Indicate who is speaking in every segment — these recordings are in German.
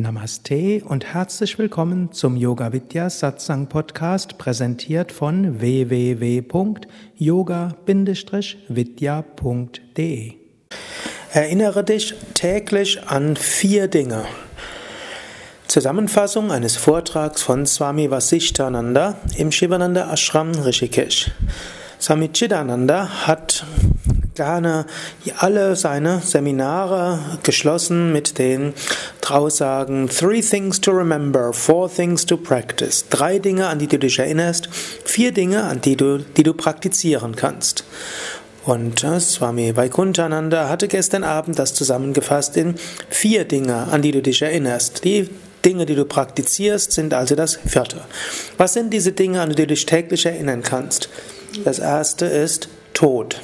Speaker 1: Namaste und herzlich willkommen zum Yoga Vidya Satsang Podcast, präsentiert von www.yoga-vidya.de. Erinnere dich täglich an vier Dinge. Zusammenfassung eines Vortrags von Swami Vasishtananda im Shivananda Ashram Rishikesh. Swami Chidananda hat gerne alle seine Seminare geschlossen mit den Aussagen Three things to remember, four things to practice. Drei Dinge, an die du dich erinnerst, vier Dinge, an die du, die du praktizieren kannst. Und äh, Swami Vaikunthananda hatte gestern Abend das zusammengefasst in vier Dinge, an die du dich erinnerst. Die Dinge, die du praktizierst, sind also das vierte. Was sind diese Dinge, an die du dich täglich erinnern kannst? Das erste ist Tod.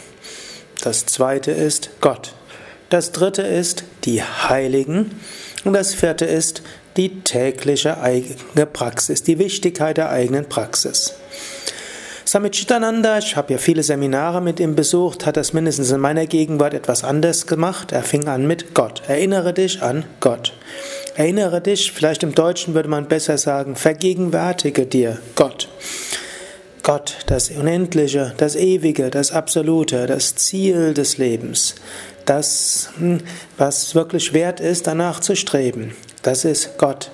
Speaker 1: Das zweite ist Gott. Das dritte ist die Heiligen. Und das vierte ist die tägliche eigene Praxis, die Wichtigkeit der eigenen Praxis. Samit Chitananda, ich habe ja viele Seminare mit ihm besucht, hat das mindestens in meiner Gegenwart etwas anders gemacht. Er fing an mit Gott. Erinnere dich an Gott. Erinnere dich, vielleicht im Deutschen würde man besser sagen, vergegenwärtige dir Gott. Gott, das Unendliche, das Ewige, das Absolute, das Ziel des Lebens, das, hm, was wirklich wert ist, danach zu streben. Das ist Gott.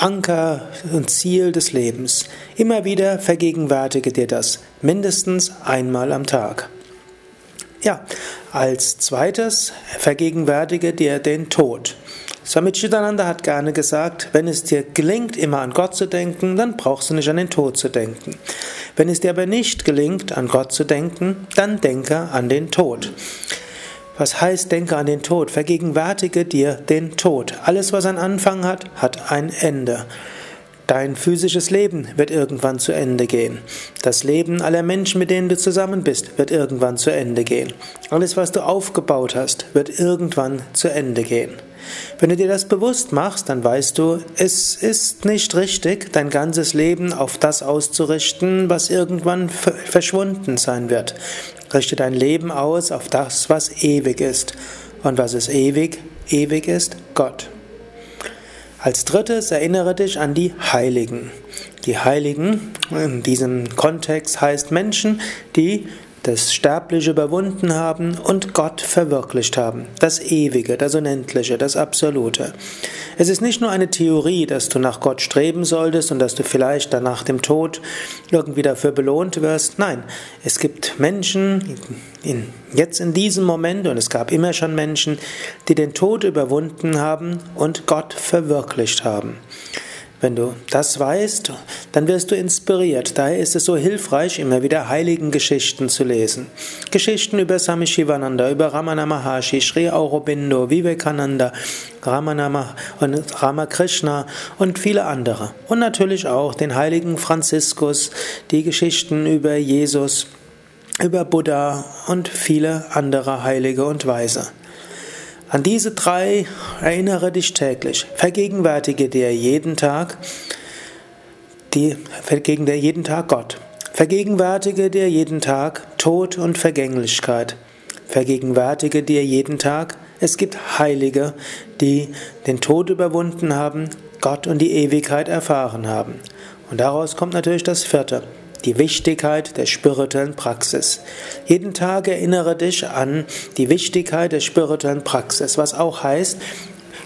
Speaker 1: Anker und Ziel des Lebens. Immer wieder vergegenwärtige dir das, mindestens einmal am Tag. Ja, als zweites vergegenwärtige dir den Tod. Swami Chidananda hat gerne gesagt, wenn es dir gelingt, immer an Gott zu denken, dann brauchst du nicht an den Tod zu denken. Wenn es dir aber nicht gelingt, an Gott zu denken, dann denke an den Tod. Was heißt, denke an den Tod? Vergegenwärtige dir den Tod. Alles, was einen Anfang hat, hat ein Ende. Dein physisches Leben wird irgendwann zu Ende gehen. Das Leben aller Menschen, mit denen du zusammen bist, wird irgendwann zu Ende gehen. Alles, was du aufgebaut hast, wird irgendwann zu Ende gehen. Wenn du dir das bewusst machst, dann weißt du, es ist nicht richtig, dein ganzes Leben auf das auszurichten, was irgendwann verschwunden sein wird. Richte dein Leben aus auf das, was ewig ist. Und was ist ewig? Ewig ist Gott. Als drittes erinnere dich an die Heiligen. Die Heiligen in diesem Kontext heißt Menschen, die das Sterbliche überwunden haben und Gott verwirklicht haben. Das Ewige, das Unendliche, das Absolute. Es ist nicht nur eine Theorie, dass du nach Gott streben solltest und dass du vielleicht dann nach dem Tod irgendwie dafür belohnt wirst. Nein, es gibt Menschen, in, jetzt in diesem Moment, und es gab immer schon Menschen, die den Tod überwunden haben und Gott verwirklicht haben. Wenn du das weißt, dann wirst du inspiriert. Daher ist es so hilfreich, immer wieder heiligen Geschichten zu lesen. Geschichten über Swami Shivananda, über Ramana Maharshi, Sri Aurobindo, Vivekananda, Ramana und Ramakrishna und viele andere. Und natürlich auch den heiligen Franziskus, die Geschichten über Jesus, über Buddha und viele andere Heilige und Weise. An diese drei erinnere dich täglich. Vergegenwärtige dir jeden Tag, die, vergegenwärtige dir jeden Tag Gott. Vergegenwärtige dir jeden Tag Tod und Vergänglichkeit. Vergegenwärtige dir jeden Tag, es gibt Heilige, die den Tod überwunden haben, Gott und die Ewigkeit erfahren haben. Und daraus kommt natürlich das vierte die Wichtigkeit der spirituellen Praxis. Jeden Tag erinnere dich an die Wichtigkeit der spirituellen Praxis, was auch heißt,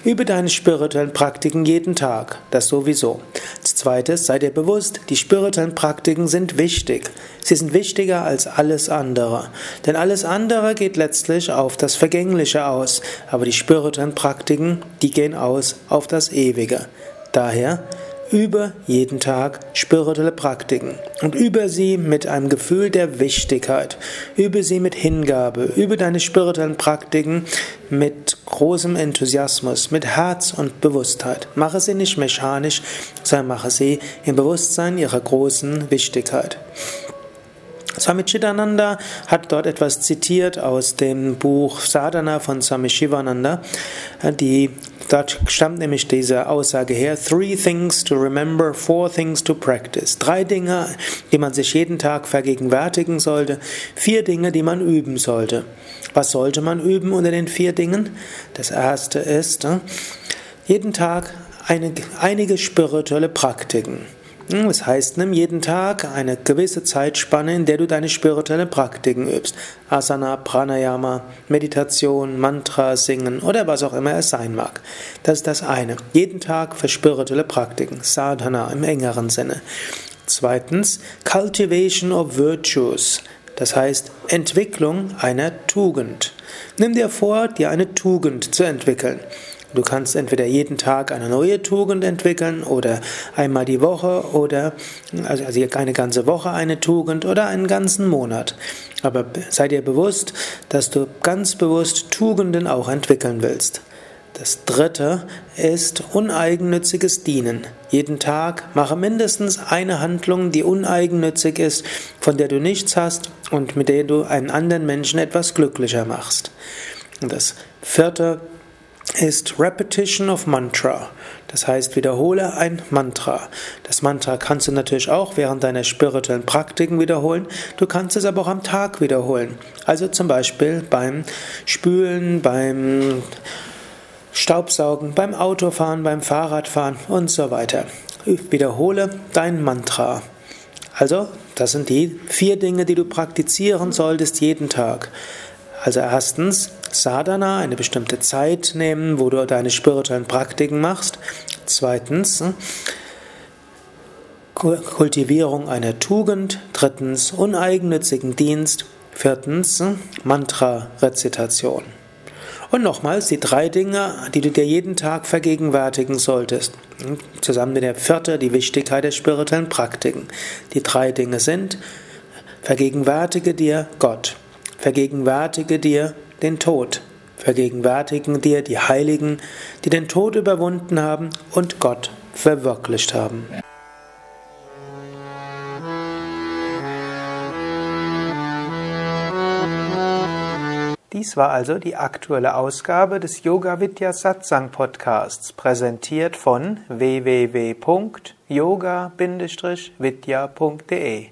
Speaker 1: Übe deine spirituellen Praktiken jeden Tag, das sowieso. Als zweites, sei dir bewusst, die spirituellen Praktiken sind wichtig. Sie sind wichtiger als alles andere. Denn alles andere geht letztlich auf das Vergängliche aus, aber die spirituellen Praktiken, die gehen aus auf das Ewige. Daher, Übe jeden Tag spirituelle Praktiken und übe sie mit einem Gefühl der Wichtigkeit. Übe sie mit Hingabe. Übe deine spirituellen Praktiken mit großem Enthusiasmus, mit Herz und Bewusstheit. Mache sie nicht mechanisch, sondern mache sie im Bewusstsein ihrer großen Wichtigkeit. Swami Chidananda hat dort etwas zitiert aus dem Buch Sadhana von Swami Shivananda. Die, dort stammt nämlich diese Aussage her: Three things to remember, four things to practice. Drei Dinge, die man sich jeden Tag vergegenwärtigen sollte, vier Dinge, die man üben sollte. Was sollte man üben unter den vier Dingen? Das erste ist, jeden Tag einige spirituelle Praktiken. Hm, das heißt, nimm jeden Tag eine gewisse Zeitspanne, in der du deine spirituellen Praktiken übst. Asana, Pranayama, Meditation, Mantra singen oder was auch immer es sein mag. Das ist das eine. Jeden Tag für spirituelle Praktiken. Sadhana im engeren Sinne. Zweitens, Cultivation of Virtues. Das heißt, Entwicklung einer Tugend. Nimm dir vor, dir eine Tugend zu entwickeln. Du kannst entweder jeden Tag eine neue Tugend entwickeln oder einmal die Woche oder also, also eine ganze Woche eine Tugend oder einen ganzen Monat. Aber sei dir bewusst, dass du ganz bewusst Tugenden auch entwickeln willst. Das dritte ist uneigennütziges Dienen. Jeden Tag mache mindestens eine Handlung, die uneigennützig ist, von der du nichts hast und mit der du einen anderen Menschen etwas glücklicher machst. Und das vierte ist Repetition of Mantra. Das heißt, wiederhole ein Mantra. Das Mantra kannst du natürlich auch während deiner spirituellen Praktiken wiederholen. Du kannst es aber auch am Tag wiederholen. Also zum Beispiel beim Spülen, beim Staubsaugen, beim Autofahren, beim Fahrradfahren und so weiter. Wiederhole dein Mantra. Also, das sind die vier Dinge, die du praktizieren solltest jeden Tag. Also erstens Sadhana, eine bestimmte Zeit nehmen, wo du deine spirituellen Praktiken machst. Zweitens Kultivierung einer Tugend. Drittens uneigennützigen Dienst. Viertens Mantra-Rezitation. Und nochmals die drei Dinge, die du dir jeden Tag vergegenwärtigen solltest. Hm, zusammen mit der vierte, die Wichtigkeit der spirituellen Praktiken. Die drei Dinge sind, vergegenwärtige dir Gott. Vergegenwärtige dir den Tod. Vergegenwärtigen dir die Heiligen, die den Tod überwunden haben und Gott verwirklicht haben. Dies war also die aktuelle Ausgabe des Yoga Vidya Satsang Podcasts, präsentiert von www.yoga-vidya.de